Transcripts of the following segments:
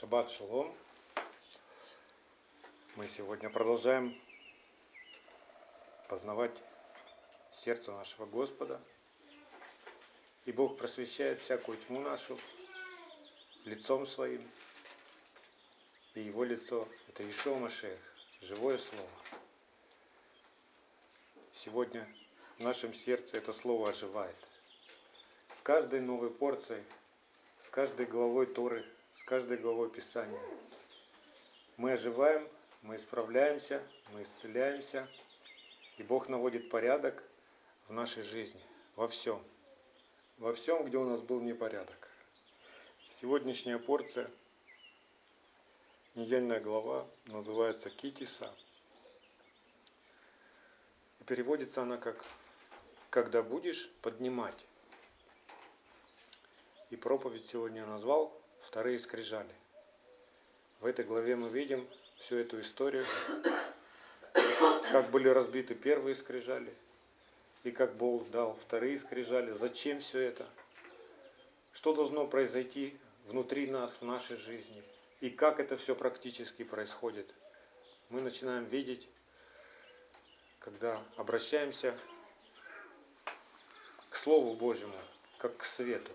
Шаббат шалом. Мы сегодня продолжаем познавать сердце нашего Господа. И Бог просвещает всякую тьму нашу лицом своим. И Его лицо – это Ишо Машех, живое Слово. Сегодня в нашем сердце это Слово оживает. С каждой новой порцией, с каждой главой Торы – с каждой главой Писания. Мы оживаем, мы исправляемся, мы исцеляемся, и Бог наводит порядок в нашей жизни, во всем. Во всем, где у нас был непорядок. Сегодняшняя порция, недельная глава, называется Китиса. И переводится она как «Когда будешь поднимать». И проповедь сегодня я назвал вторые скрижали. В этой главе мы видим всю эту историю, как были разбиты первые скрижали, и как Бог дал вторые скрижали, зачем все это, что должно произойти внутри нас, в нашей жизни, и как это все практически происходит. Мы начинаем видеть, когда обращаемся к Слову Божьему, как к свету.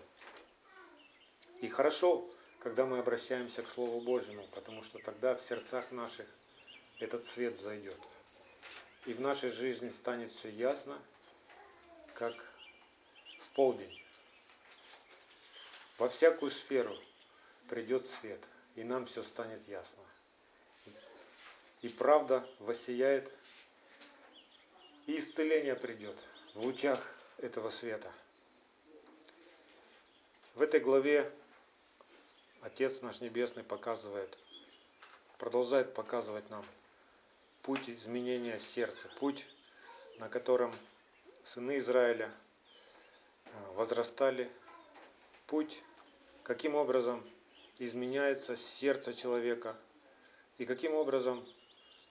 И хорошо, когда мы обращаемся к Слову Божьему, потому что тогда в сердцах наших этот свет зайдет. И в нашей жизни станет все ясно, как в полдень. Во всякую сферу придет свет, и нам все станет ясно. И правда воссияет, и исцеление придет в лучах этого света. В этой главе Отец наш Небесный показывает, продолжает показывать нам путь изменения сердца, путь, на котором сыны Израиля э, возрастали, путь, каким образом изменяется сердце человека и каким образом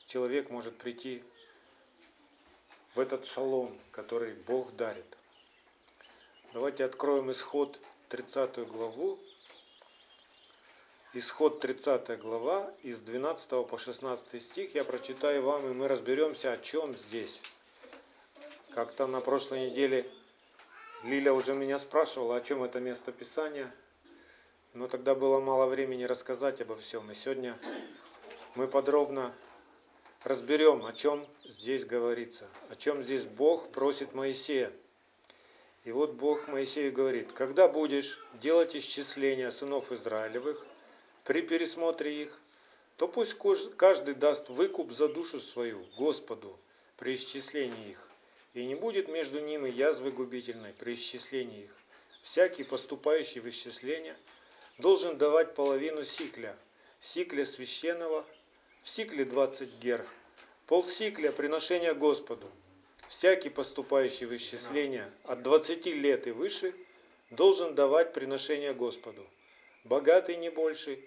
человек может прийти в этот шалом, который Бог дарит. Давайте откроем исход 30 главу Исход 30 глава, из 12 по 16 стих я прочитаю вам, и мы разберемся, о чем здесь. Как-то на прошлой неделе Лиля уже меня спрашивала, о чем это место Писания, но тогда было мало времени рассказать обо всем. И сегодня мы подробно разберем, о чем здесь говорится, о чем здесь Бог просит Моисея. И вот Бог Моисею говорит, когда будешь делать исчисление сынов Израилевых, при пересмотре их, то пусть каждый даст выкуп за душу свою Господу при исчислении их, и не будет между ними язвы губительной при исчислении их. Всякий, поступающий в исчисление, должен давать половину сикля, сикля священного, в сикле 20 гер, полсикля приношения Господу. Всякий, поступающий в исчисление от 20 лет и выше, должен давать приношение Господу. Богатый не больше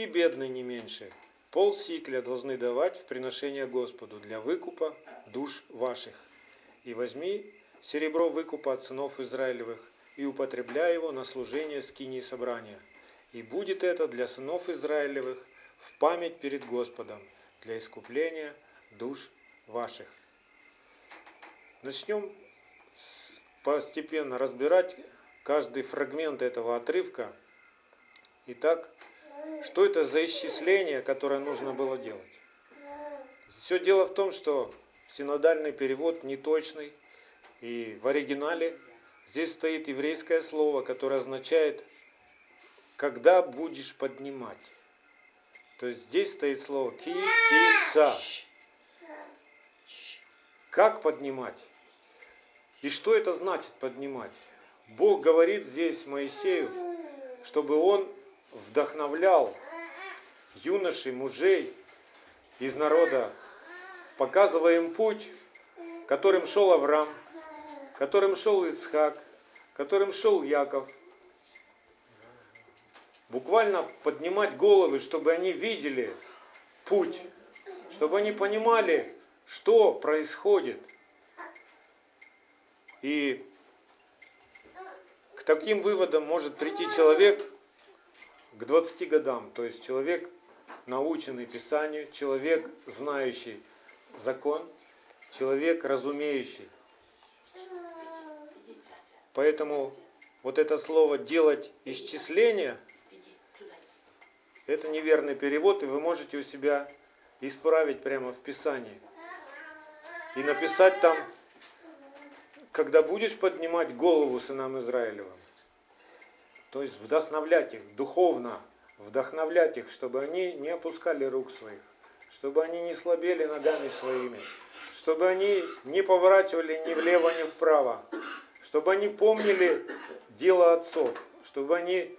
и бедный не меньше. Пол сикля должны давать в приношение Господу для выкупа душ ваших. И возьми серебро выкупа от сынов Израилевых и употребляй его на служение скинии собрания. И будет это для сынов Израилевых в память перед Господом, для искупления душ ваших. Начнем постепенно разбирать каждый фрагмент этого отрывка. Итак, что это за исчисление, которое нужно было делать? Все дело в том, что синодальный перевод неточный, и в оригинале здесь стоит еврейское слово, которое означает «когда будешь поднимать». То есть здесь стоит слово «ки-ти-са». Как поднимать? И что это значит поднимать? Бог говорит здесь Моисею, чтобы он вдохновлял юношей, мужей из народа, показывая им путь, которым шел Авраам, которым шел Исхак, которым шел Яков. Буквально поднимать головы, чтобы они видели путь, чтобы они понимали, что происходит. И к таким выводам может прийти человек, к 20 годам, то есть человек, наученный Писанию, человек, знающий закон, человек, разумеющий. Поэтому вот это слово «делать исчисление» – это неверный перевод, и вы можете у себя исправить прямо в Писании. И написать там, когда будешь поднимать голову сынам Израилевым, то есть вдохновлять их духовно, вдохновлять их, чтобы они не опускали рук своих, чтобы они не слабели ногами своими, чтобы они не поворачивали ни влево, ни вправо, чтобы они помнили дело отцов, чтобы они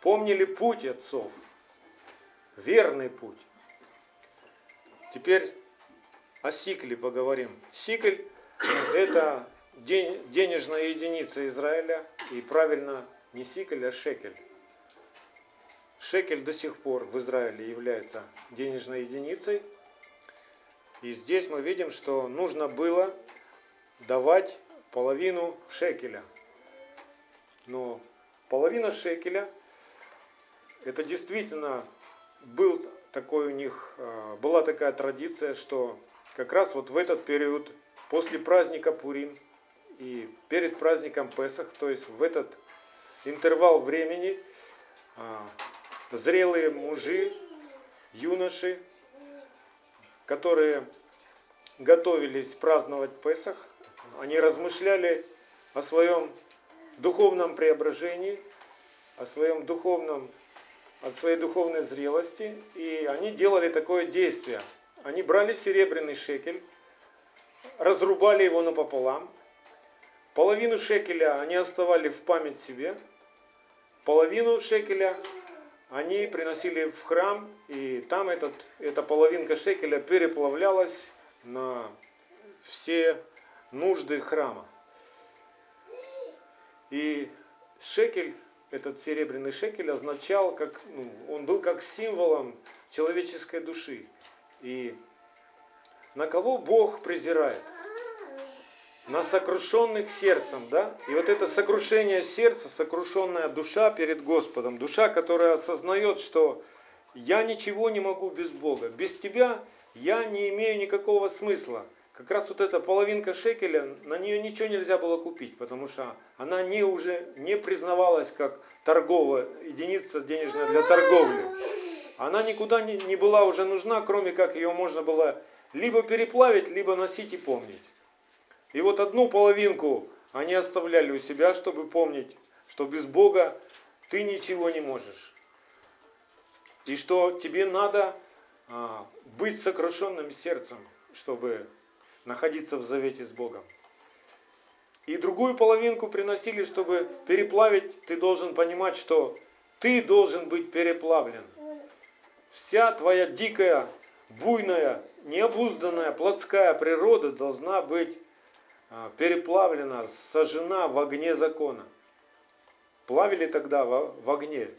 помнили путь отцов, верный путь. Теперь о сикле поговорим. Сикль – это денежная единица Израиля, и правильно не сикль, а шекель. Шекель до сих пор в Израиле является денежной единицей. И здесь мы видим, что нужно было давать половину шекеля. Но половина шекеля, это действительно был такой у них, а, была такая традиция, что как раз вот в этот период, после праздника Пурим и перед праздником Песах, то есть в этот интервал времени, а, зрелые мужи, юноши, которые готовились праздновать Песах, они размышляли о своем духовном преображении, о своем духовном, от своей духовной зрелости, и они делали такое действие. Они брали серебряный шекель, разрубали его напополам, половину шекеля они оставали в память себе, половину шекеля они приносили в храм, и там этот, эта половинка шекеля переплавлялась на все нужды храма. И шекель, этот серебряный шекель означал, как, ну, он был как символом человеческой души. И на кого Бог презирает? На сокрушенных сердцем, да? И вот это сокрушение сердца, сокрушенная душа перед Господом, душа, которая осознает, что я ничего не могу без Бога, без тебя я не имею никакого смысла как раз вот эта половинка шекеля, на нее ничего нельзя было купить, потому что она не уже не признавалась как торговая единица денежная для торговли. Она никуда не, не была уже нужна, кроме как ее можно было либо переплавить, либо носить и помнить. И вот одну половинку они оставляли у себя, чтобы помнить, что без Бога ты ничего не можешь. И что тебе надо а, быть сокрушенным сердцем, чтобы находиться в завете с Богом. И другую половинку приносили, чтобы переплавить, ты должен понимать, что ты должен быть переплавлен. Вся твоя дикая, буйная, необузданная, плотская природа должна быть переплавлена, сожжена в огне закона. Плавили тогда в огне.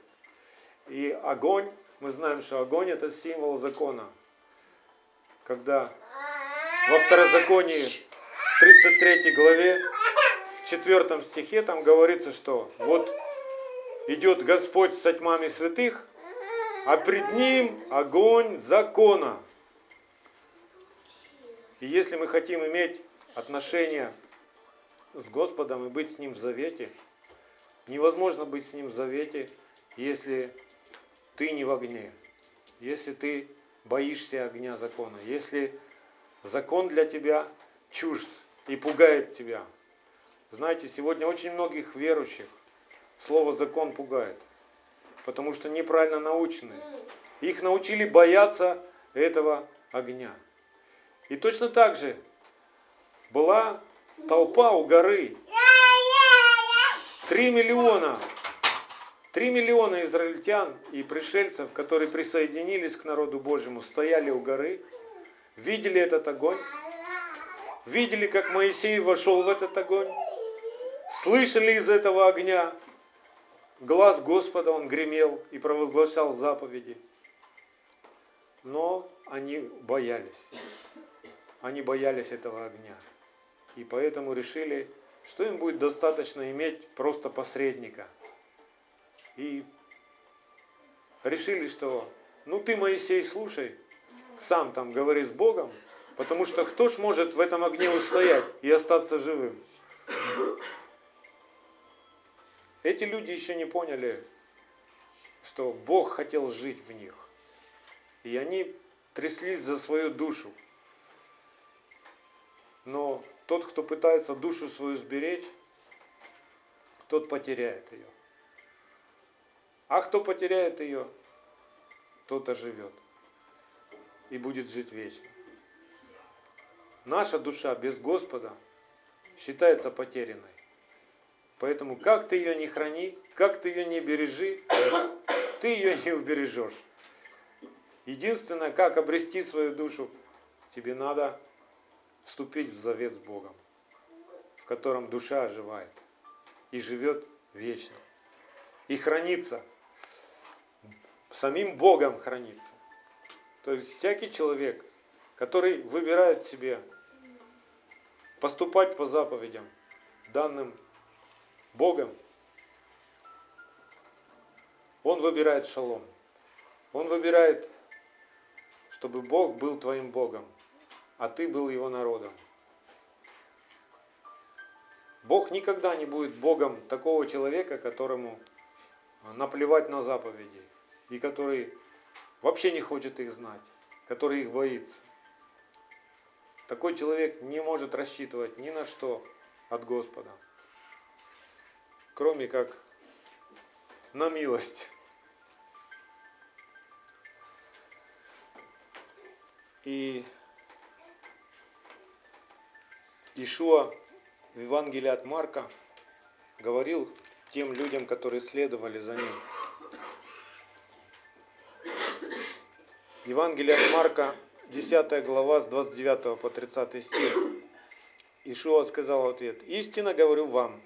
И огонь, мы знаем, что огонь это символ закона. Когда во второзаконии 33 главе, в 4 стихе там говорится, что вот идет Господь с тьмами святых, а пред ним огонь закона. И если мы хотим иметь отношения с Господом и быть с Ним в завете, невозможно быть с Ним в завете, если ты не в огне, если ты боишься огня закона, если закон для тебя чужд и пугает тебя. Знаете, сегодня очень многих верующих слово закон пугает, потому что неправильно научены. Их научили бояться этого огня. И точно так же была толпа у горы. Три миллиона. Три миллиона израильтян и пришельцев, которые присоединились к народу Божьему, стояли у горы – видели этот огонь, видели, как Моисей вошел в этот огонь, слышали из этого огня глаз Господа, он гремел и провозглашал заповеди. Но они боялись. Они боялись этого огня. И поэтому решили, что им будет достаточно иметь просто посредника. И решили, что ну ты, Моисей, слушай, сам там говори с Богом, потому что кто ж может в этом огне устоять и остаться живым? Эти люди еще не поняли, что Бог хотел жить в них. И они тряслись за свою душу. Но тот, кто пытается душу свою сберечь, тот потеряет ее. А кто потеряет ее, тот оживет и будет жить вечно. Наша душа без Господа считается потерянной. Поэтому как ты ее не храни, как ты ее не бережи, ты ее не убережешь. Единственное, как обрести свою душу, тебе надо вступить в завет с Богом, в котором душа оживает и живет вечно. И хранится. Самим Богом хранится. То есть всякий человек, который выбирает себе поступать по заповедям, данным Богом, он выбирает шалом. Он выбирает, чтобы Бог был твоим Богом, а ты был его народом. Бог никогда не будет Богом такого человека, которому наплевать на заповеди, и который вообще не хочет их знать, который их боится. Такой человек не может рассчитывать ни на что от Господа кроме как на милость. И Ишуа в Евангелии от Марка говорил тем людям, которые следовали за ним. Евангелие от Марка, 10 глава, с 29 по 30 стих. Ишуа сказал в ответ, «Истинно говорю вам,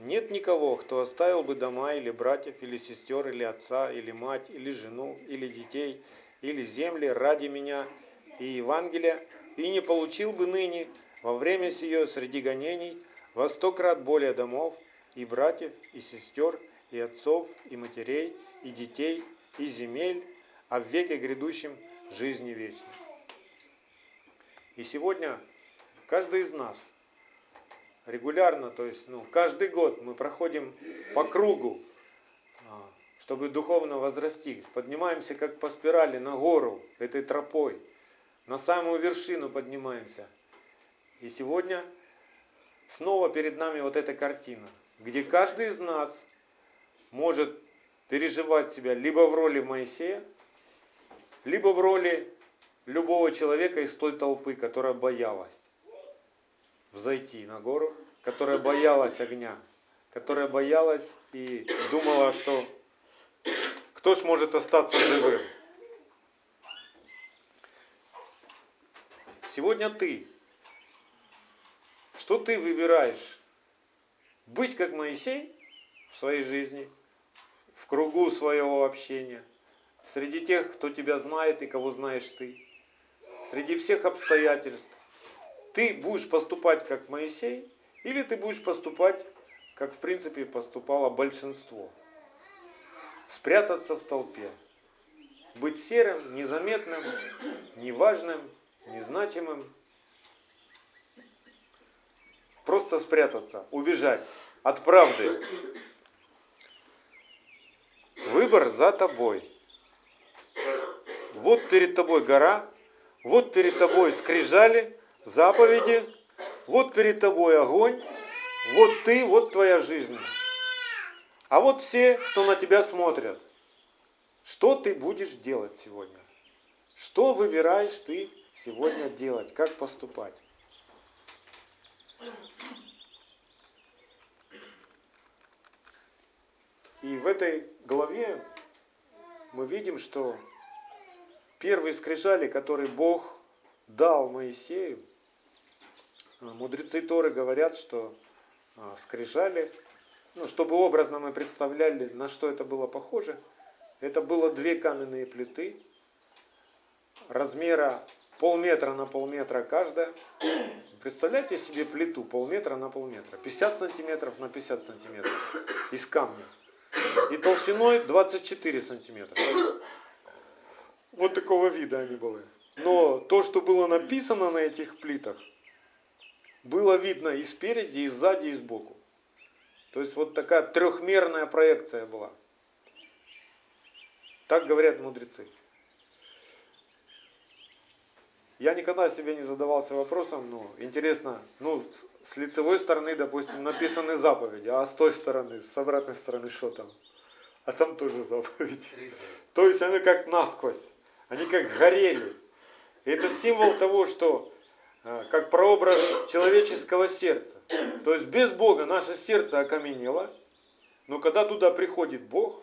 нет никого, кто оставил бы дома или братьев, или сестер, или отца, или мать, или жену, или детей, или земли ради меня и Евангелия, и не получил бы ныне во время сие среди гонений во сто крат более домов, и братьев, и сестер, и отцов, и матерей, и детей, и земель, а в веке грядущем жизни вечной. И сегодня каждый из нас – регулярно, то есть ну, каждый год мы проходим по кругу, а, чтобы духовно возрасти. Поднимаемся как по спирали на гору этой тропой, на самую вершину поднимаемся. И сегодня снова перед нами вот эта картина, где каждый из нас может переживать себя либо в роли Моисея, либо в роли любого человека из той толпы, которая боялась взойти на гору, которая боялась огня, которая боялась и думала, что кто ж может остаться живым. Сегодня ты. Что ты выбираешь? Быть как Моисей в своей жизни, в кругу своего общения, среди тех, кто тебя знает и кого знаешь ты, среди всех обстоятельств, ты будешь поступать как Моисей, или ты будешь поступать, как в принципе поступало большинство. Спрятаться в толпе. Быть серым, незаметным, неважным, незначимым. Просто спрятаться, убежать от правды. Выбор за тобой. Вот перед тобой гора, вот перед тобой скрижали, заповеди, вот перед тобой огонь, вот ты, вот твоя жизнь. А вот все, кто на тебя смотрят, что ты будешь делать сегодня? Что выбираешь ты сегодня делать? Как поступать? И в этой главе мы видим, что первые скрижали, которые Бог дал Моисею, а, мудрецы Торы говорят, что а, скрижали, ну, чтобы образно мы представляли, на что это было похоже, это было две каменные плиты, размера полметра на полметра каждая. Представляете себе плиту полметра на полметра, 50 сантиметров на 50 сантиметров из камня. И толщиной 24 сантиметра. Вот такого вида они были. Но то, что было написано на этих плитах, было видно и спереди, и сзади, и сбоку. То есть вот такая трехмерная проекция была. Так говорят мудрецы. Я никогда себе не задавался вопросом, ну, интересно, ну, с лицевой стороны, допустим, написаны заповеди, а с той стороны, с обратной стороны, что там? А там тоже заповедь. То есть они как насквозь, они как горели. И это символ того, что а, как прообраз человеческого сердца. То есть без Бога наше сердце окаменело, но когда туда приходит Бог,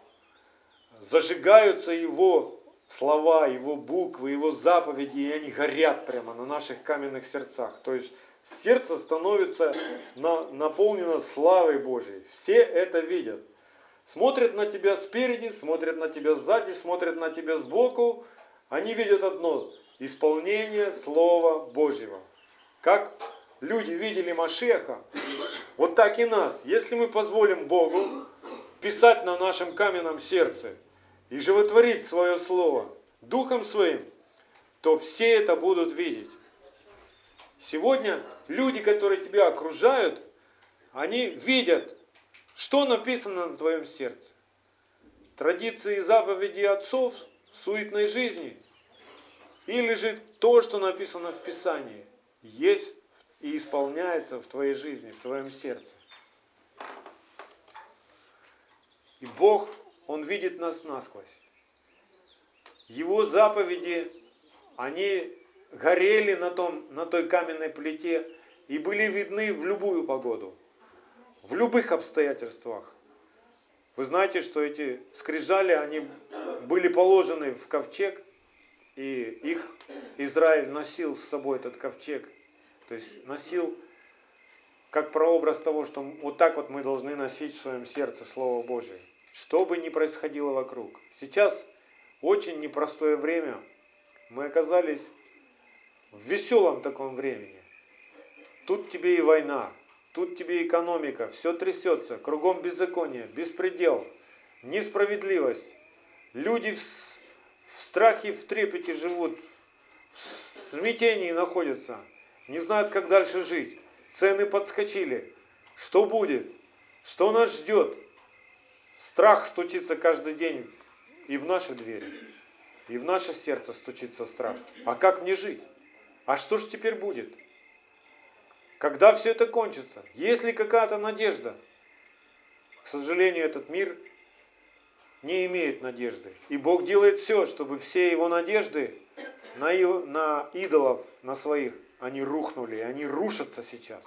зажигаются Его слова, Его буквы, Его заповеди, и они горят прямо на наших каменных сердцах. То есть сердце становится на, наполнено славой Божьей. Все это видят. Смотрят на тебя спереди, смотрят на тебя сзади, смотрят на тебя сбоку. Они видят одно – исполнение Слова Божьего. Как люди видели Машеха, вот так и нас. Если мы позволим Богу писать на нашем каменном сердце и животворить свое Слово Духом Своим, то все это будут видеть. Сегодня люди, которые тебя окружают, они видят, что написано на твоем сердце. Традиции и заповеди отцов суетной жизни или же то, что написано в Писании есть и исполняется в твоей жизни, в твоем сердце. И Бог, Он видит нас насквозь. Его заповеди, они горели на, том, на той каменной плите и были видны в любую погоду, в любых обстоятельствах. Вы знаете, что эти скрижали, они были положены в ковчег, и их Израиль носил с собой этот ковчег. То есть носил как прообраз того, что вот так вот мы должны носить в своем сердце Слово Божие. Что бы ни происходило вокруг. Сейчас очень непростое время. Мы оказались в веселом таком времени. Тут тебе и война, тут тебе экономика, все трясется, кругом беззаконие, беспредел, несправедливость. Люди в, в страхе, в трепете живут, в смятении находятся, не знают, как дальше жить. Цены подскочили. Что будет? Что нас ждет? Страх стучится каждый день и в наши двери, и в наше сердце стучится страх. А как мне жить? А что ж теперь будет? Когда все это кончится? Есть ли какая-то надежда? К сожалению, этот мир не имеет надежды. И Бог делает все, чтобы все его надежды на, на идолов, на своих, они рухнули, они рушатся сейчас.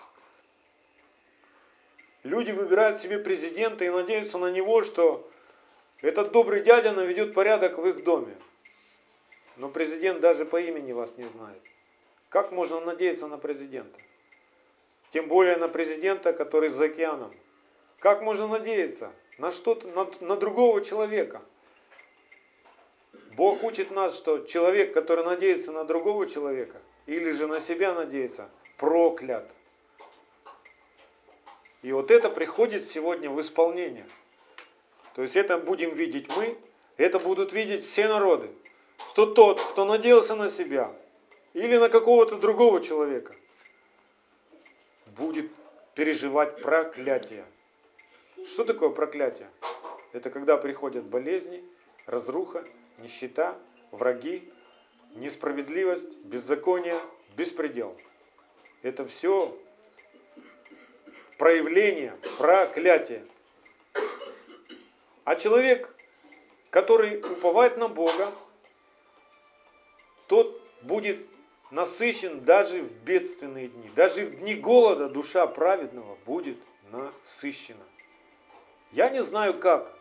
Люди выбирают себе президента и надеются на него, что этот добрый дядя наведет порядок в их доме. Но президент даже по имени вас не знает. Как можно надеяться на президента? Тем более на президента, который за океаном. Как можно надеяться на что-то, на, на другого человека? Бог учит нас, что человек, который надеется на другого человека, или же на себя надеется, проклят. И вот это приходит сегодня в исполнение. То есть это будем видеть мы, это будут видеть все народы. Что тот, кто надеялся на себя или на какого-то другого человека, будет переживать проклятие. Что такое проклятие? Это когда приходят болезни, разруха, нищета, враги, несправедливость, беззаконие, беспредел. Это все проявление проклятия. А человек, который уповает на Бога, тот будет насыщен даже в бедственные дни. Даже в дни голода душа праведного будет насыщена. Я не знаю как.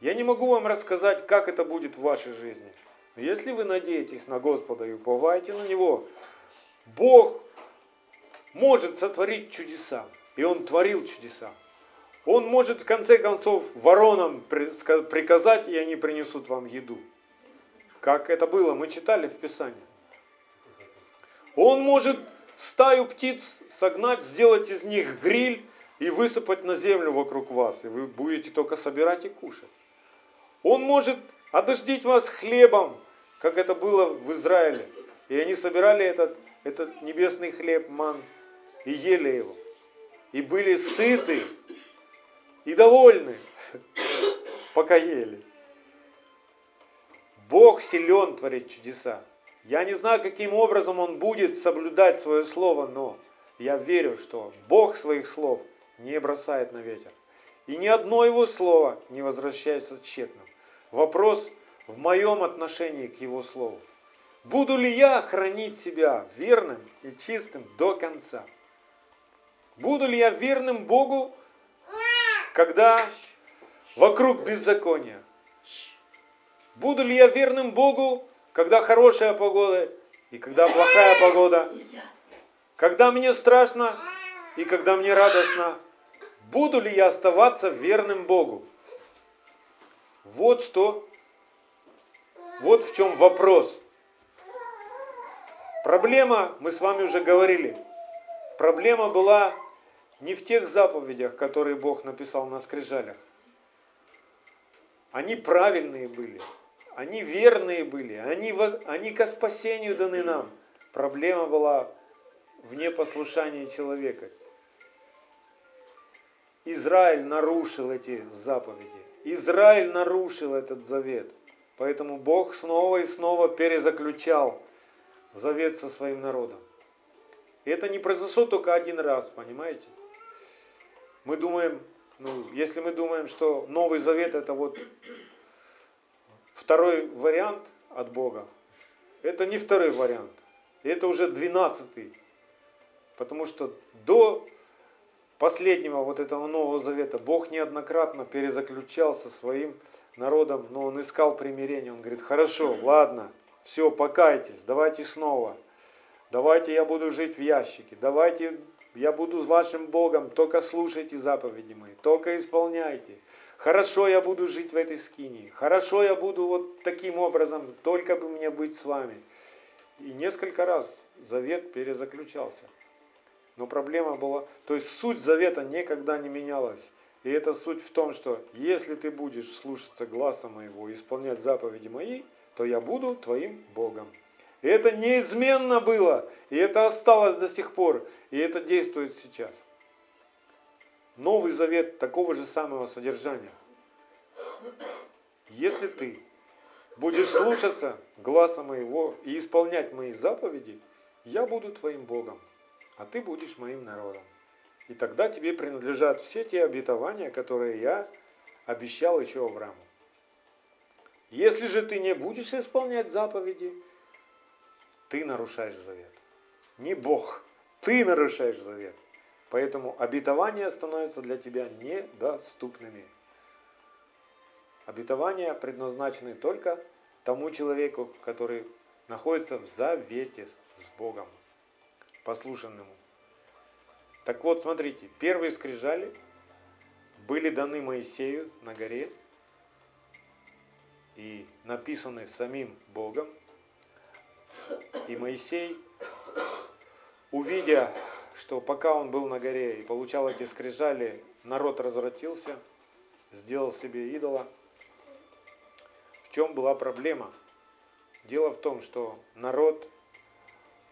Я не могу вам рассказать, как это будет в вашей жизни. Но если вы надеетесь на Господа и уповаете на Него, Бог может сотворить чудеса. И Он творил чудеса. Он может в конце концов воронам приказать, и они принесут вам еду. Как это было, мы читали в Писании. Он может стаю птиц согнать, сделать из них гриль, и высыпать на землю вокруг вас, и вы будете только собирать и кушать. Он может одождить вас хлебом, как это было в Израиле. И они собирали этот, этот небесный хлеб, ман, и ели его. И были сыты и довольны, пока ели. Бог силен творить чудеса. Я не знаю, каким образом Он будет соблюдать свое слово, но я верю, что Бог своих слов не бросает на ветер. И ни одно его слово не возвращается тщетным. Вопрос в моем отношении к его слову. Буду ли я хранить себя верным и чистым до конца? Буду ли я верным Богу, когда вокруг беззакония? Буду ли я верным Богу, когда хорошая погода и когда плохая погода? Когда мне страшно и когда мне радостно? Буду ли я оставаться верным Богу? Вот что, вот в чем вопрос. Проблема, мы с вами уже говорили, проблема была не в тех заповедях, которые Бог написал на скрижалях. Они правильные были, они верные были, они, они ко спасению даны нам. Проблема была в непослушании человека. Израиль нарушил эти заповеди. Израиль нарушил этот завет. Поэтому Бог снова и снова перезаключал завет со своим народом. И это не произошло только один раз, понимаете? Мы думаем, ну, если мы думаем, что Новый Завет это вот второй вариант от Бога, это не второй вариант. Это уже двенадцатый. Потому что до последнего вот этого Нового Завета Бог неоднократно перезаключал со своим народом, но он искал примирение. Он говорит, хорошо, ладно, все, покайтесь, давайте снова. Давайте я буду жить в ящике. Давайте я буду с вашим Богом. Только слушайте заповеди мои. Только исполняйте. Хорошо я буду жить в этой скинии. Хорошо я буду вот таким образом. Только бы мне быть с вами. И несколько раз завет перезаключался. Но проблема была, то есть суть завета никогда не менялась. И эта суть в том, что если ты будешь слушаться гласа моего исполнять заповеди мои, то я буду твоим Богом. И это неизменно было, и это осталось до сих пор, и это действует сейчас. Новый Завет такого же самого содержания. Если ты будешь слушаться гласа моего и исполнять мои заповеди, я буду твоим Богом, а ты будешь моим народом. И тогда тебе принадлежат все те обетования, которые я обещал еще Аврааму. Если же ты не будешь исполнять заповеди, ты нарушаешь завет. Не Бог, ты нарушаешь завет. Поэтому обетования становятся для тебя недоступными. Обетования предназначены только тому человеку, который находится в завете с Богом, послушанному. Так вот, смотрите, первые скрижали были даны Моисею на горе и написаны самим Богом. И Моисей, увидя, что пока он был на горе и получал эти скрижали, народ развратился, сделал себе идола. В чем была проблема? Дело в том, что народ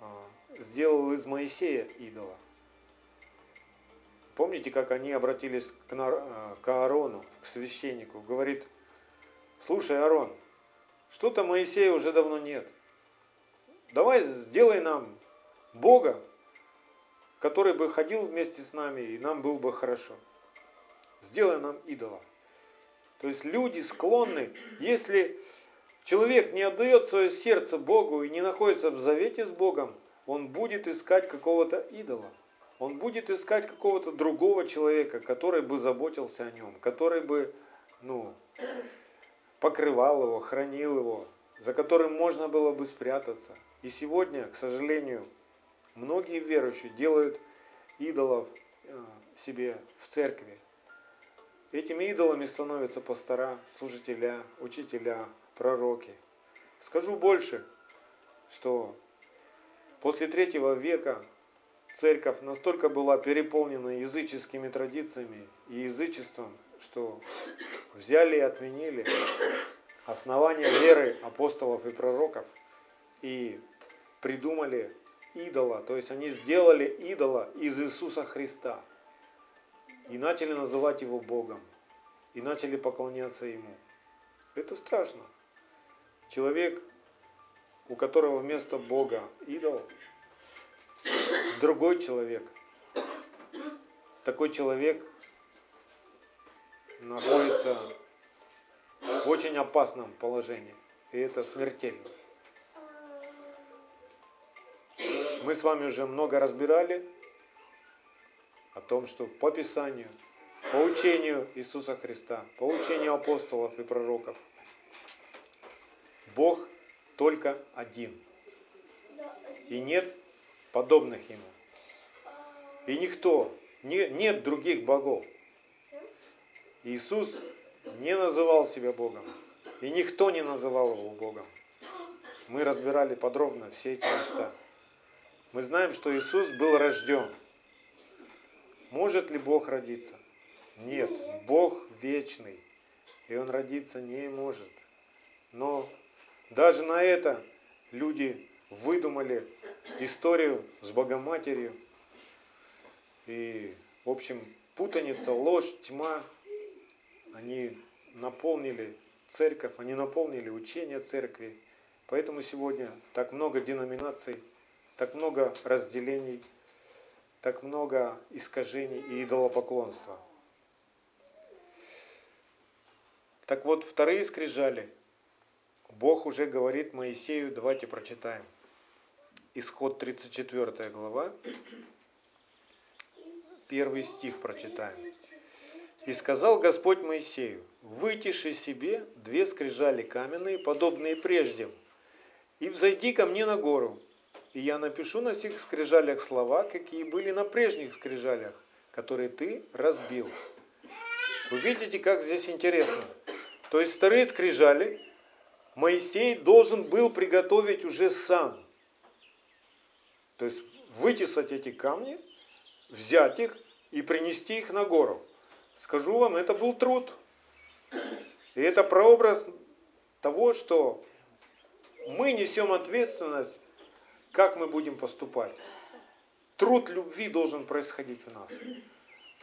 а, сделал из Моисея идола. Помните, как они обратились к Аарону, к священнику? Говорит, слушай, Арон, что-то Моисея уже давно нет. Давай сделай нам Бога, который бы ходил вместе с нами, и нам было бы хорошо. Сделай нам идола. То есть люди склонны, если человек не отдает свое сердце Богу и не находится в завете с Богом, он будет искать какого-то идола. Он будет искать какого-то другого человека, который бы заботился о нем, который бы, ну, покрывал его, хранил его, за которым можно было бы спрятаться. И сегодня, к сожалению, многие верующие делают идолов э, себе в церкви. Этими идолами становятся пастора, служителя, учителя, пророки. Скажу больше, что после третьего века церковь настолько была переполнена языческими традициями и язычеством, что взяли и отменили основания веры апостолов и пророков и придумали идола, то есть они сделали идола из Иисуса Христа и начали называть его Богом, и начали поклоняться ему. Это страшно. Человек, у которого вместо Бога идол, другой человек, такой человек находится в очень опасном положении, и это смертельно. Мы с вами уже много разбирали о том, что по Писанию, по учению Иисуса Христа, по учению апостолов и пророков, Бог только один. И нет подобных Ему. И никто, не, нет других богов. Иисус не называл себя Богом. И никто не называл его Богом. Мы разбирали подробно все эти места. Мы знаем, что Иисус был рожден. Может ли Бог родиться? Нет, Бог вечный, и Он родиться не может. Но даже на это люди выдумали историю с Богоматерью. И, в общем, путаница, ложь, тьма, они наполнили церковь, они наполнили учение церкви. Поэтому сегодня так много деноминаций так много разделений, так много искажений и идолопоклонства. Так вот, вторые скрижали. Бог уже говорит Моисею, давайте прочитаем. Исход 34 глава, первый стих прочитаем. «И сказал Господь Моисею, вытиши себе две скрижали каменные, подобные прежде, и взойди ко мне на гору, и я напишу на сих скрижалях слова, какие были на прежних скрижалях, которые ты разбил. Вы видите, как здесь интересно. То есть вторые скрижали Моисей должен был приготовить уже сам. То есть вытесать эти камни, взять их и принести их на гору. Скажу вам, это был труд. И это прообраз того, что мы несем ответственность как мы будем поступать. Труд любви должен происходить в нас.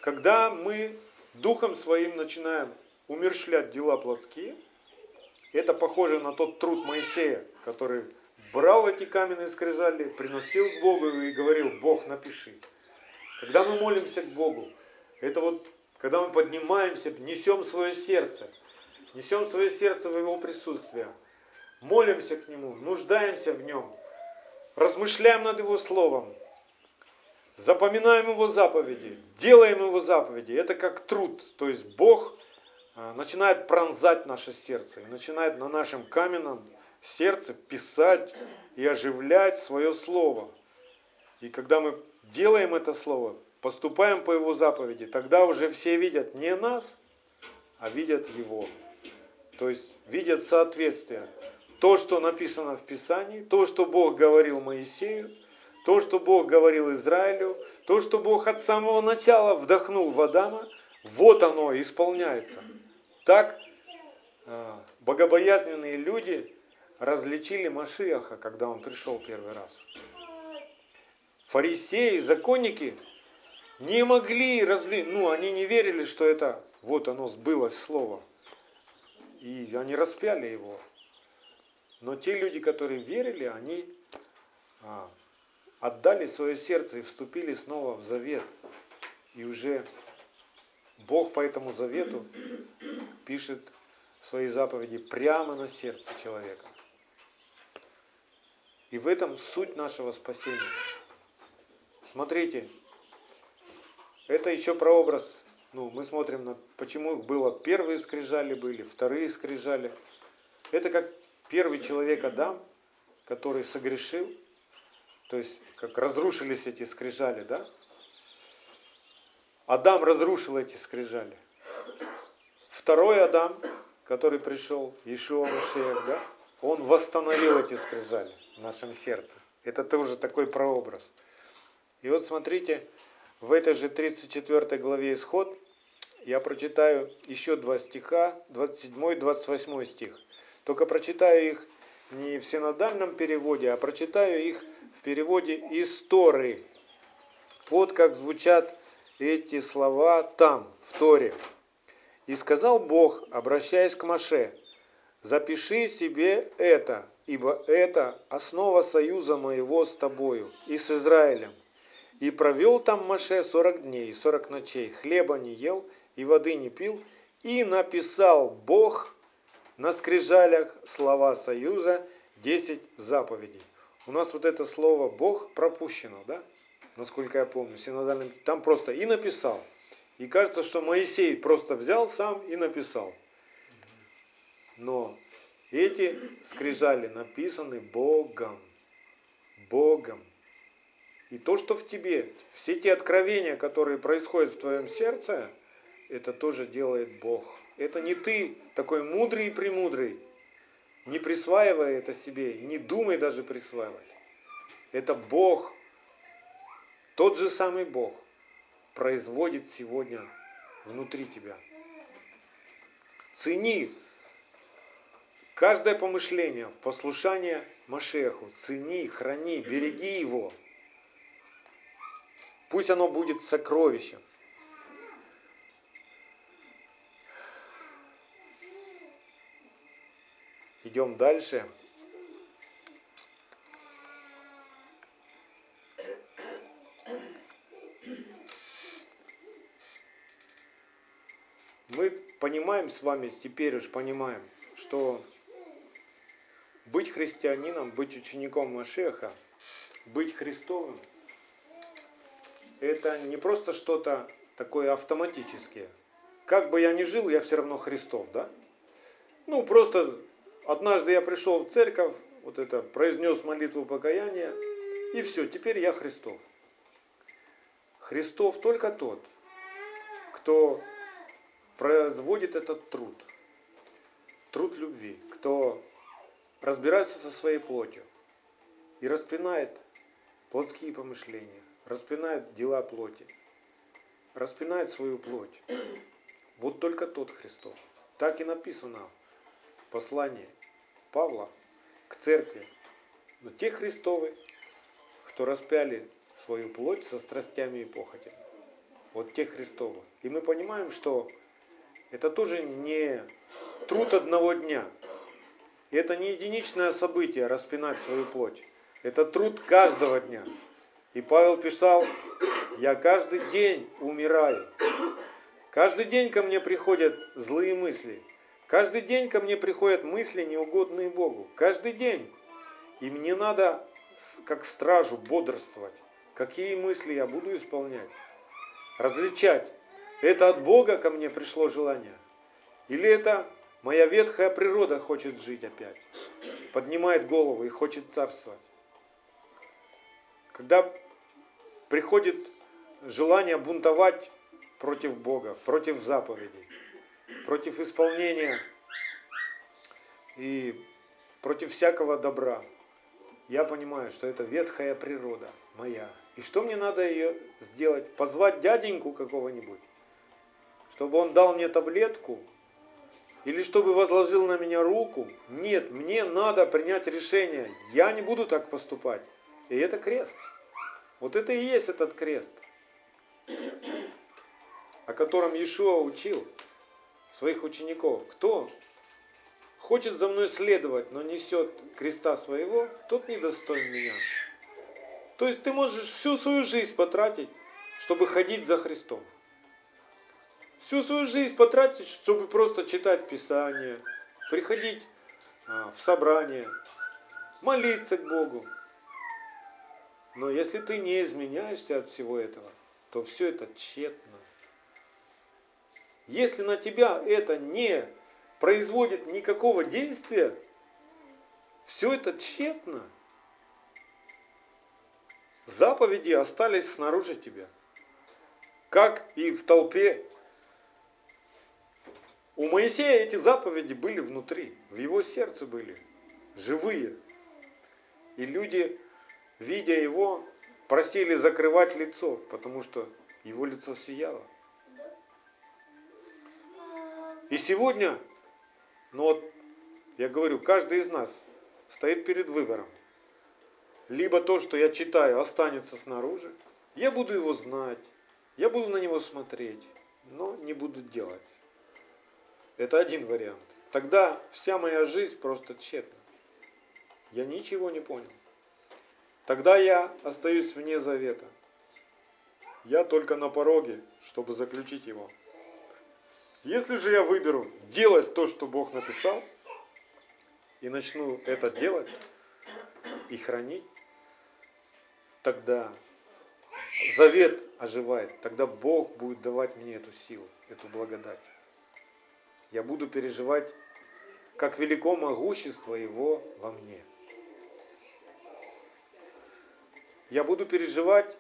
Когда мы духом своим начинаем умершлять дела плотские, это похоже на тот труд Моисея, который брал эти каменные скрижали, приносил к Богу и говорил, Бог, напиши. Когда мы молимся к Богу, это вот, когда мы поднимаемся, несем свое сердце, несем свое сердце в Его присутствие, молимся к Нему, нуждаемся в Нем, размышляем над Его Словом, запоминаем Его заповеди, делаем Его заповеди. Это как труд. То есть Бог а, начинает пронзать наше сердце и начинает на нашем каменном сердце писать и оживлять свое Слово. И когда мы делаем это Слово, поступаем по Его заповеди, тогда уже все видят не нас, а видят Его. То есть видят соответствие то, что написано в Писании, то, что Бог говорил Моисею, то, что Бог говорил Израилю, то, что Бог от самого начала вдохнул в Адама, вот оно исполняется. Так э, богобоязненные люди различили Машиаха, когда он пришел первый раз. Фарисеи, законники не могли разли... ну, они не верили, что это, вот оно сбылось слово. И они распяли его. Но те люди, которые верили, они а, отдали свое сердце и вступили снова в завет. И уже Бог по этому завету пишет свои заповеди прямо на сердце человека. И в этом суть нашего спасения. Смотрите, это еще прообраз. Ну, мы смотрим на, почему их было. Первые скрижали были, вторые скрижали. Это как Первый человек Адам, который согрешил, то есть как разрушились эти скрижали, да? Адам разрушил эти скрижали. Второй Адам, который пришел, Ишуа Машеев, да? Он восстановил эти скрижали в нашем сердце. Это тоже такой прообраз. И вот смотрите, в этой же 34 главе Исход я прочитаю еще два стиха, 27 и 28 стих. Только прочитаю их не в синодальном переводе, а прочитаю их в переводе истории. Вот как звучат эти слова там, в Торе. «И сказал Бог, обращаясь к Маше, запиши себе это, ибо это основа союза моего с тобою и с Израилем. И провел там Маше сорок дней и сорок ночей, хлеба не ел и воды не пил, и написал Бог на скрижалях слова союза, десять заповедей. У нас вот это слово Бог пропущено, да? Насколько я помню, синодальным. Там просто и написал. И кажется, что Моисей просто взял сам и написал. Но эти скрижали написаны Богом. Богом. И то, что в тебе, все те откровения, которые происходят в твоем сердце, это тоже делает Бог. Это не ты такой мудрый и премудрый, не присваивай это себе не думай даже присваивать. Это Бог, тот же самый Бог, производит сегодня внутри тебя. Цени каждое помышление в послушание Машеху. Цени, храни, береги его. Пусть оно будет сокровищем. Идем дальше. Мы понимаем с вами, теперь уж понимаем, что быть христианином, быть учеником Машеха, быть Христовым, это не просто что-то такое автоматическое. Как бы я ни жил, я все равно Христов, да? Ну, просто Однажды я пришел в церковь, вот это, произнес молитву покаяния, и все, теперь я Христов. Христов только тот, кто производит этот труд, труд любви, кто разбирается со своей плотью и распинает плотские помышления, распинает дела плоти, распинает свою плоть. Вот только тот Христов. Так и написано в послании Павла к церкви, но те Христовы, кто распяли свою плоть со страстями и похотями. Вот те Христовы. И мы понимаем, что это тоже не труд одного дня. И это не единичное событие распинать свою плоть. Это труд каждого дня. И Павел писал, я каждый день умираю. Каждый день ко мне приходят злые мысли, Каждый день ко мне приходят мысли, неугодные Богу. Каждый день. И мне надо, как стражу, бодрствовать. Какие мысли я буду исполнять. Различать. Это от Бога ко мне пришло желание. Или это моя ветхая природа хочет жить опять. Поднимает голову и хочет царствовать. Когда приходит желание бунтовать против Бога, против заповедей, против исполнения и против всякого добра. Я понимаю, что это ветхая природа моя. И что мне надо ее сделать? Позвать дяденьку какого-нибудь, чтобы он дал мне таблетку, или чтобы возложил на меня руку. Нет, мне надо принять решение. Я не буду так поступать. И это крест. Вот это и есть этот крест, о котором Иешуа учил своих учеников. Кто хочет за мной следовать, но несет креста своего, тот недостоин меня. То есть ты можешь всю свою жизнь потратить, чтобы ходить за Христом. Всю свою жизнь потратить, чтобы просто читать Писание, приходить а, в собрание, молиться к Богу. Но если ты не изменяешься от всего этого, то все это тщетно. Если на тебя это не производит никакого действия, все это тщетно. Заповеди остались снаружи тебя. Как и в толпе. У Моисея эти заповеди были внутри, в его сердце были, живые. И люди, видя его, просили закрывать лицо, потому что его лицо сияло. И сегодня, ну вот, я говорю, каждый из нас стоит перед выбором. Либо то, что я читаю, останется снаружи, я буду его знать, я буду на него смотреть, но не буду делать. Это один вариант. Тогда вся моя жизнь просто тщетна. Я ничего не понял. Тогда я остаюсь вне завета. Я только на пороге, чтобы заключить его. Если же я выберу делать то, что Бог написал, и начну это делать и хранить, тогда завет оживает, тогда Бог будет давать мне эту силу, эту благодать. Я буду переживать, как велико могущество Его во мне. Я буду переживать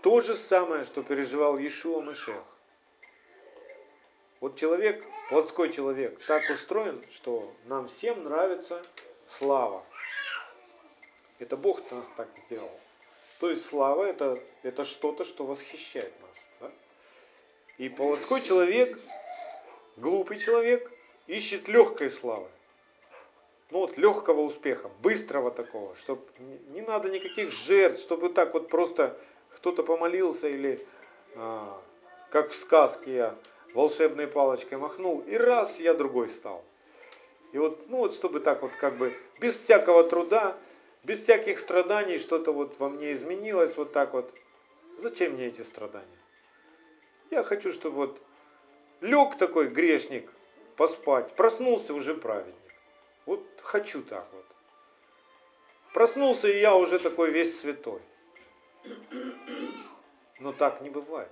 то же самое, что переживал Иешуа Машех. Вот человек, плотской человек, так устроен, что нам всем нравится слава. Это Бог нас так сделал. То есть слава это, это что-то, что восхищает нас. Да? И плотской человек, глупый человек, ищет легкой славы. Ну вот легкого успеха, быстрого такого, чтобы не надо никаких жертв, чтобы так вот просто кто-то помолился или а, как в сказке я волшебной палочкой махнул, и раз я другой стал. И вот, ну вот, чтобы так вот как бы без всякого труда, без всяких страданий что-то вот во мне изменилось, вот так вот. Зачем мне эти страдания? Я хочу, чтобы вот лег такой грешник поспать, проснулся уже праведник. Вот хочу так вот. Проснулся, и я уже такой весь святой. Но так не бывает.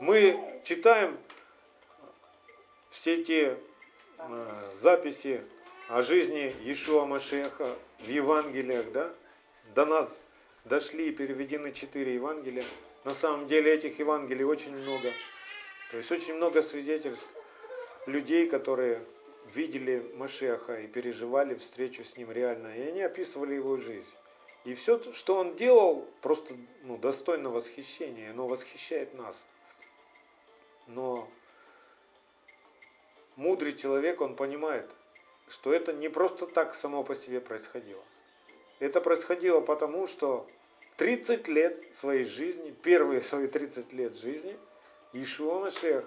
Мы читаем все те э, записи о жизни Иешуа Машеха в Евангелиях, да? До нас дошли и переведены четыре Евангелия. На самом деле этих Евангелий очень много. То есть очень много свидетельств людей, которые видели Машеха и переживали встречу с ним реально. И они описывали его жизнь. И все, что он делал, просто ну, достойно восхищения. Оно восхищает нас. Но мудрый человек, он понимает, что это не просто так само по себе происходило. Это происходило потому, что 30 лет своей жизни, первые свои 30 лет жизни, Ишуа Машех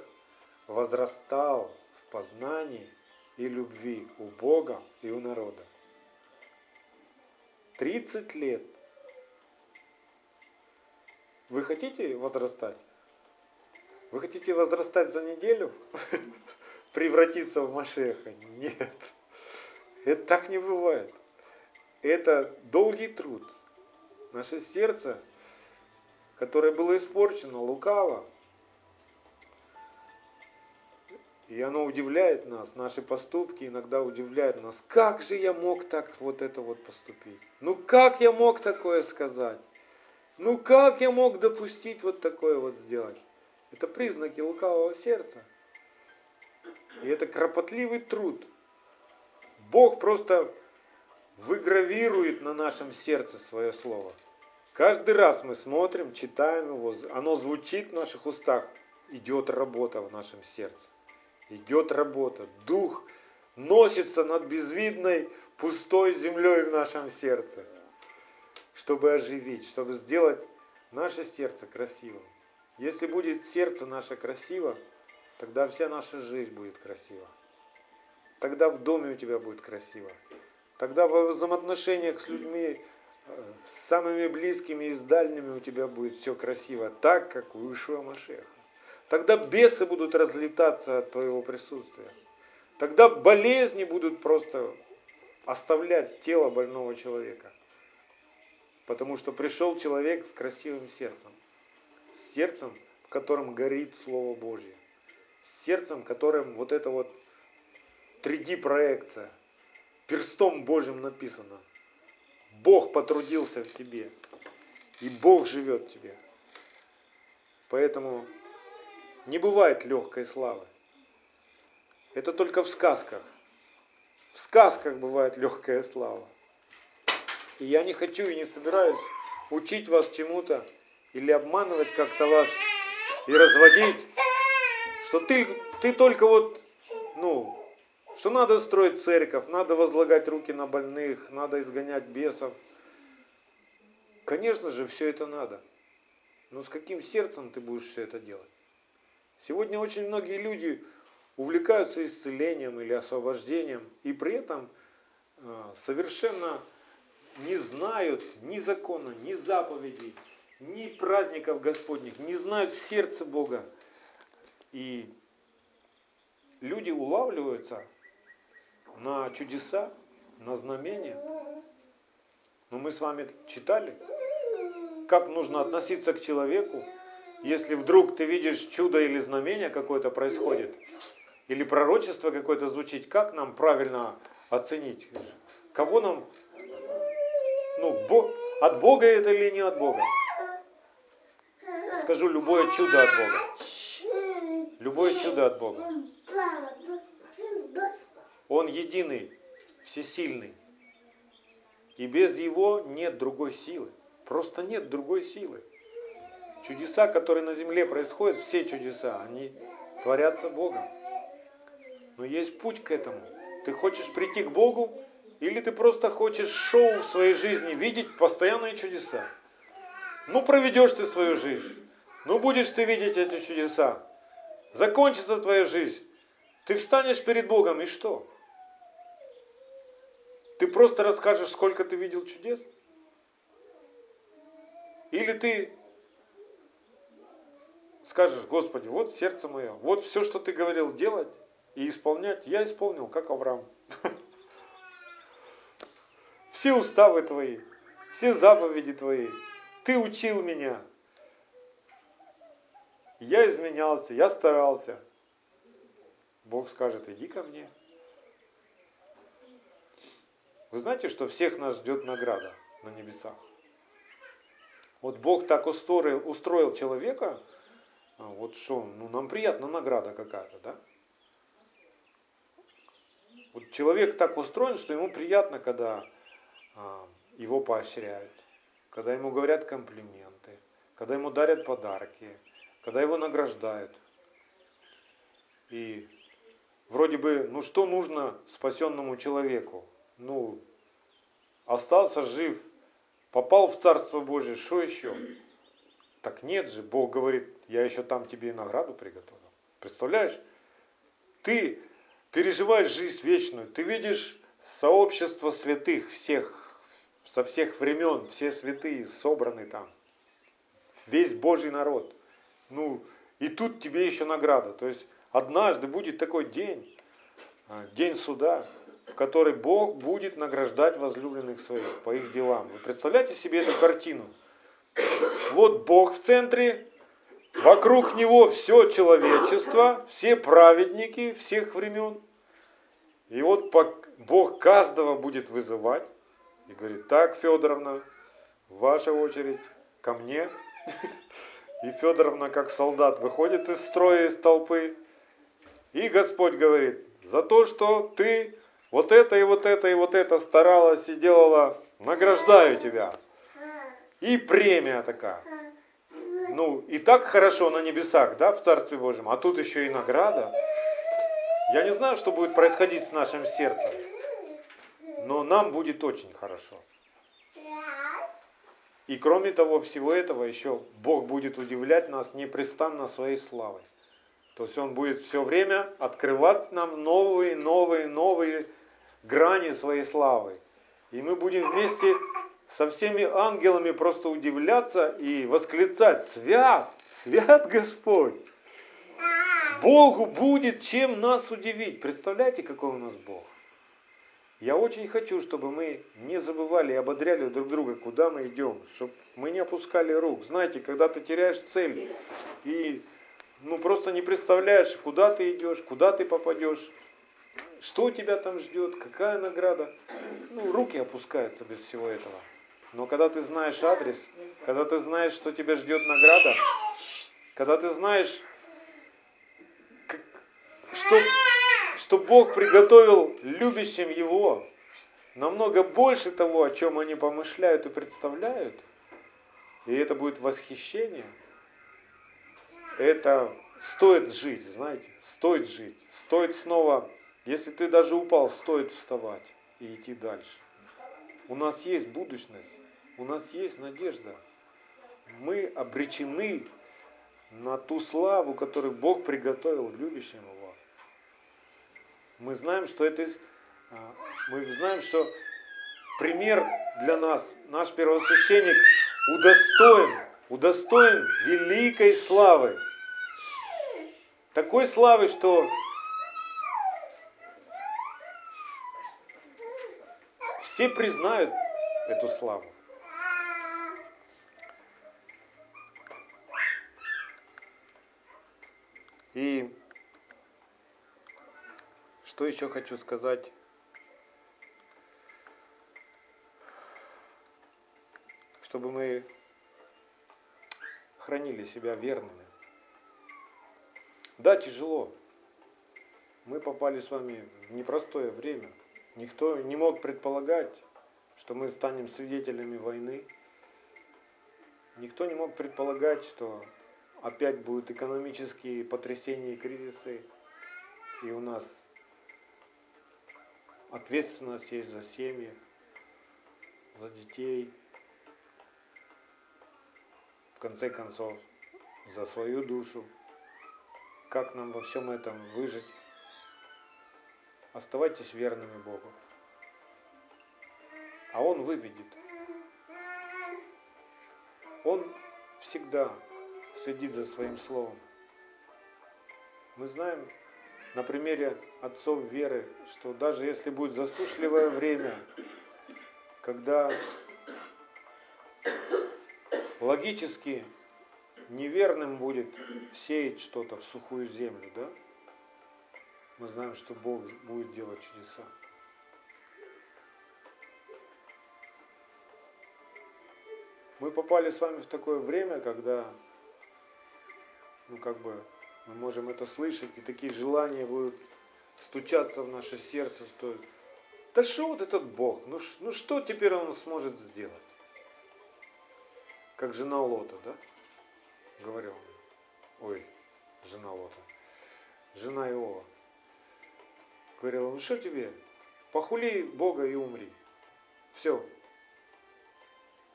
возрастал в познании и любви у Бога и у народа. 30 лет. Вы хотите возрастать? Вы хотите возрастать за неделю? Превратиться в Машеха? Нет. Это так не бывает. Это долгий труд. Наше сердце, которое было испорчено лукаво, и оно удивляет нас, наши поступки иногда удивляют нас. Как же я мог так вот это вот поступить? Ну как я мог такое сказать? Ну как я мог допустить вот такое вот сделать? Это признаки лукавого сердца. И это кропотливый труд. Бог просто выгравирует на нашем сердце свое слово. Каждый раз мы смотрим, читаем его, оно звучит в наших устах, идет работа в нашем сердце. Идет работа. Дух носится над безвидной пустой землей в нашем сердце, чтобы оживить, чтобы сделать наше сердце красивым. Если будет сердце наше красиво, тогда вся наша жизнь будет красива. Тогда в доме у тебя будет красиво. Тогда в взаимоотношениях с людьми, э, с самыми близкими и с дальними у тебя будет все красиво, так, как у Ишуа Машеха. Тогда бесы будут разлетаться от твоего присутствия. Тогда болезни будут просто оставлять тело больного человека. Потому что пришел человек с красивым сердцем с сердцем, в котором горит Слово Божье, с сердцем, которым вот это вот 3D-проекция, перстом Божьим написано. Бог потрудился в тебе, и Бог живет в тебе. Поэтому не бывает легкой славы. Это только в сказках. В сказках бывает легкая слава. И я не хочу и не собираюсь учить вас чему-то или обманывать как-то вас и разводить, что ты, ты только вот, ну, что надо строить церковь, надо возлагать руки на больных, надо изгонять бесов. Конечно же, все это надо. Но с каким сердцем ты будешь все это делать? Сегодня очень многие люди увлекаются исцелением или освобождением, и при этом э, совершенно не знают ни закона, ни заповедей, ни праздников Господних, не знают сердца Бога. И люди улавливаются на чудеса, на знамения. Но мы с вами читали, как нужно относиться к человеку, если вдруг ты видишь чудо или знамение какое-то происходит, или пророчество какое-то звучит, как нам правильно оценить? Кого нам, ну, от Бога это или не от Бога? Скажу, любое чудо от Бога. Любое чудо от Бога. Он единый, всесильный. И без Его нет другой силы. Просто нет другой силы. Чудеса, которые на земле происходят, все чудеса, они творятся Богом. Но есть путь к этому. Ты хочешь прийти к Богу, или ты просто хочешь шоу в своей жизни, видеть постоянные чудеса. Ну, проведешь ты свою жизнь. Ну, будешь ты видеть эти чудеса. Закончится твоя жизнь. Ты встанешь перед Богом, и что? Ты просто расскажешь, сколько ты видел чудес? Или ты скажешь, Господи, вот сердце мое, вот все, что ты говорил делать и исполнять, я исполнил, как Авраам. Все уставы твои, все заповеди твои, ты учил меня. Я изменялся, я старался. Бог скажет, иди ко мне. Вы знаете, что всех нас ждет награда на небесах? Вот Бог так устроил, устроил человека, а, вот что, ну нам приятна награда какая-то, да? Вот человек так устроен, что ему приятно, когда а, его поощряют, когда ему говорят комплименты, когда ему дарят подарки, когда его награждают. И вроде бы, ну что нужно спасенному человеку? ну, остался жив, попал в Царство Божие, что еще? Так нет же, Бог говорит, я еще там тебе и награду приготовил. Представляешь? Ты переживаешь жизнь вечную, ты видишь сообщество святых всех, со всех времен, все святые собраны там, весь Божий народ. Ну, и тут тебе еще награда. То есть однажды будет такой день, а, день суда, в которой Бог будет награждать возлюбленных своих по их делам. Вы представляете себе эту картину? Вот Бог в центре, вокруг Него все человечество, все праведники всех времен. И вот Бог каждого будет вызывать и говорит, так, Федоровна, ваша очередь ко мне. И Федоровна, как солдат, выходит из строя, из толпы. И Господь говорит, за то, что ты вот это и вот это и вот это старалась и делала, награждаю тебя. И премия такая. Ну, и так хорошо на небесах, да, в Царстве Божьем, а тут еще и награда. Я не знаю, что будет происходить с нашим сердцем, но нам будет очень хорошо. И кроме того, всего этого, еще Бог будет удивлять нас непрестанно своей славой. То есть Он будет все время открывать нам новые, новые, новые грани своей славы. И мы будем вместе со всеми ангелами просто удивляться и восклицать, свят, свят Господь. Богу будет чем нас удивить. Представляете, какой у нас Бог? Я очень хочу, чтобы мы не забывали и ободряли друг друга, куда мы идем, чтобы мы не опускали рук. Знаете, когда ты теряешь цель и ну, просто не представляешь, куда ты идешь, куда ты попадешь, что тебя там ждет, какая награда. Ну, руки опускаются без всего этого. Но когда ты знаешь адрес, когда ты знаешь, что тебя ждет награда, когда ты знаешь, что, что Бог приготовил любящим Его намного больше того, о чем они помышляют и представляют, и это будет восхищение, это стоит жить, знаете, стоит жить, стоит снова, если ты даже упал, стоит вставать и идти дальше. У нас есть будущность, у нас есть надежда. Мы обречены на ту славу, которую Бог приготовил любящим его. Мы знаем, что это, а, мы знаем, что пример для нас, наш первосвященник удостоен, удостоен великой славы. Такой славы, что все признают эту славу. И что еще хочу сказать? Чтобы мы хранили себя верными. Да, тяжело. Мы попали с вами в непростое время. Никто не мог предполагать, что мы станем свидетелями войны. Никто не мог предполагать, что опять будут экономические потрясения и кризисы, и у нас ответственность есть за семьи, за детей, в конце концов, за свою душу. Как нам во всем этом выжить? Оставайтесь верными Богу. А Он выведет. Он всегда следит за своим словом. Мы знаем на примере отцов веры, что даже если будет засушливое время, когда логически неверным будет сеять что-то в сухую землю, да? Мы знаем, что Бог будет делать чудеса. Мы попали с вами в такое время, когда, ну как бы, мы можем это слышать, и такие желания будут стучаться в наше сердце, что да что вот этот Бог, ну, ну что теперь он сможет сделать? Как жена Лота, да? Говорил. Ой, жена Лота. Жена Иова. Говорила, ну что тебе? Похули Бога и умри. Все,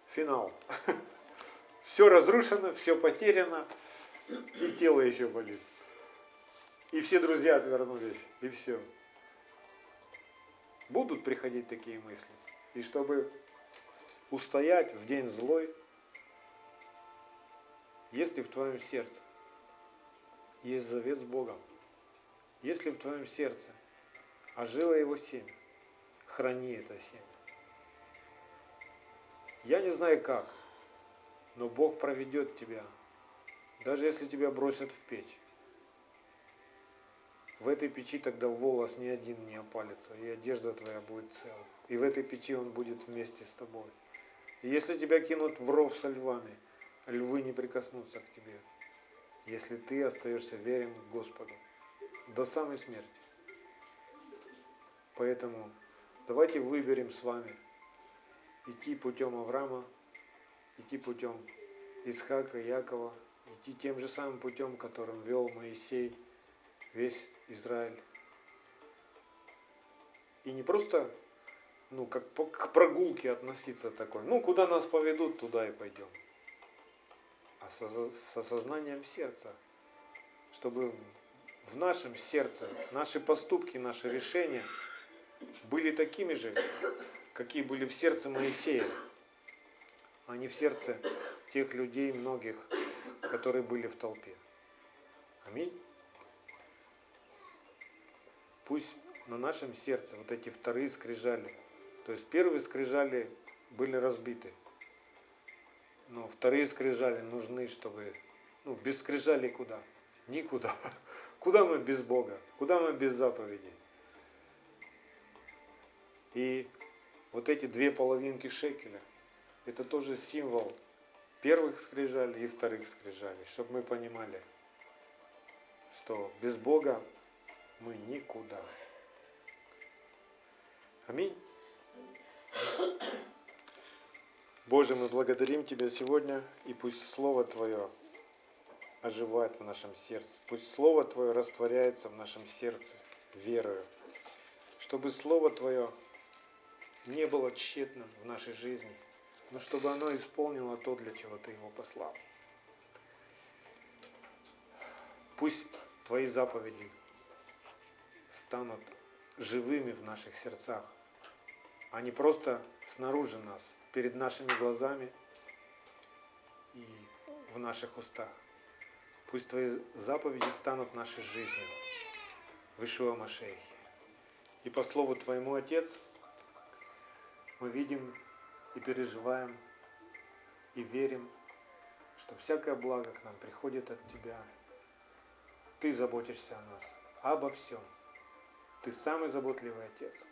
финал. Все разрушено, все потеряно, и тело еще болит. И все друзья отвернулись, и все. Будут приходить такие мысли. И чтобы устоять в день злой, если в твоем сердце есть завет с Богом, если в твоем сердце ожило его семя, храни это семя. Я не знаю как, но Бог проведет тебя, даже если тебя бросят в печь. В этой печи тогда волос ни один не опалится, и одежда твоя будет цела. И в этой печи он будет вместе с тобой. И если тебя кинут в ров со львами, львы не прикоснутся к тебе, если ты остаешься верен Господу до самой смерти. Поэтому давайте выберем с вами идти путем Авраама, идти путем Исхака, Якова, идти тем же самым путем, которым вел Моисей весь Израиль. И не просто ну, как к прогулке относиться такой. Ну, куда нас поведут, туда и пойдем. А со, с осознанием сердца, чтобы в нашем сердце наши поступки, наши решения были такими же, какие были в сердце Моисея, а не в сердце тех людей многих, которые были в толпе. Аминь. Пусть на нашем сердце вот эти вторые скрижали, то есть первые скрижали были разбиты, но вторые скрижали нужны, чтобы, ну, без скрижали куда? Никуда. Куда мы без Бога? Куда мы без заповедей? И вот эти две половинки шекеля, это тоже символ первых скрижалей и вторых скрижалей, чтобы мы понимали, что без Бога мы никуда. Аминь. Боже, мы благодарим Тебя сегодня, и пусть Слово Твое оживает в нашем сердце. Пусть Слово Твое растворяется в нашем сердце верою. Чтобы Слово Твое не было тщетным в нашей жизни, но чтобы оно исполнило то, для чего Ты его послал. Пусть Твои заповеди станут живыми в наших сердцах, а не просто снаружи нас, перед нашими глазами и в наших устах. Пусть Твои заповеди станут нашей жизнью в Ишуа Машехе. И по слову Твоему, Отец, мы видим и переживаем и верим, что всякое благо к нам приходит от Тебя. Ты заботишься о нас, обо всем. Ты самый заботливый Отец.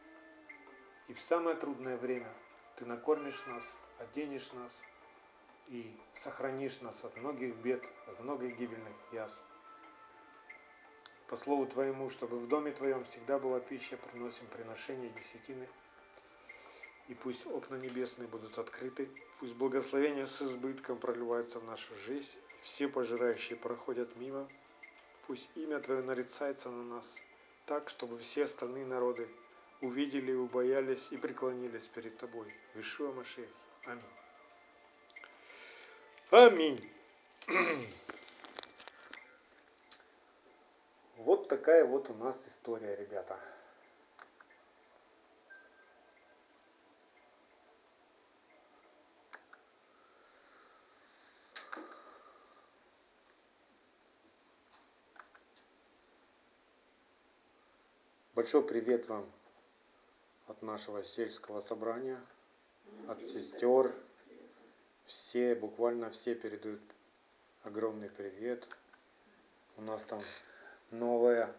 И в самое трудное время Ты накормишь нас, оденешь нас и сохранишь нас от многих бед, от многих гибельных язв. По слову Твоему, чтобы в доме Твоем всегда была пища, приносим приношение десятины. И пусть окна небесные будут открыты, пусть благословение с избытком проливается в нашу жизнь, все пожирающие проходят мимо, пусть имя Твое нарицается на нас – так, чтобы все остальные народы увидели, убоялись и преклонились перед Тобой. Вишуа Машехи. Аминь. Аминь. Вот такая вот у нас история, ребята. Большой привет вам от нашего сельского собрания, от сестер. Все, буквально все передают огромный привет. У нас там новая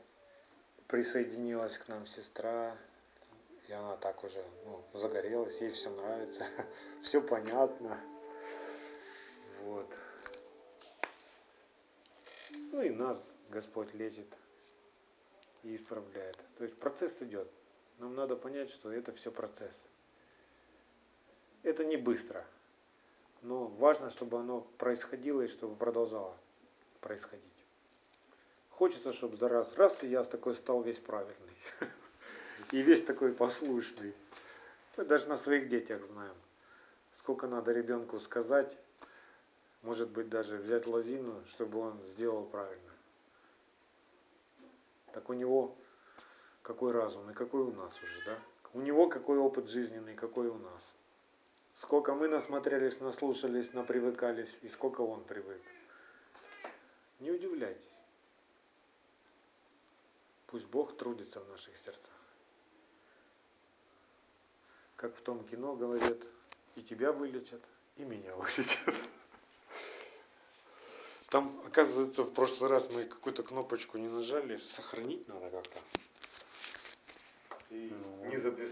присоединилась к нам сестра. И она так уже ну, загорелась, ей все нравится, все понятно. Вот. Ну и нас Господь лечит и исправляет. То есть процесс идет. Нам надо понять, что это все процесс. Это не быстро, но важно, чтобы оно происходило и чтобы продолжало происходить. Хочется, чтобы за раз, раз, и я такой стал весь правильный. И весь такой послушный. Мы даже на своих детях знаем, сколько надо ребенку сказать, может быть даже взять лозину, чтобы он сделал правильно так у него какой разум и какой у нас уже, да? У него какой опыт жизненный, какой у нас. Сколько мы насмотрелись, наслушались, напривыкались, и сколько он привык. Не удивляйтесь. Пусть Бог трудится в наших сердцах. Как в том кино говорят, и тебя вылечат, и меня вылечат. Там, оказывается, в прошлый раз мы какую-то кнопочку не нажали, сохранить надо как-то. И не записать.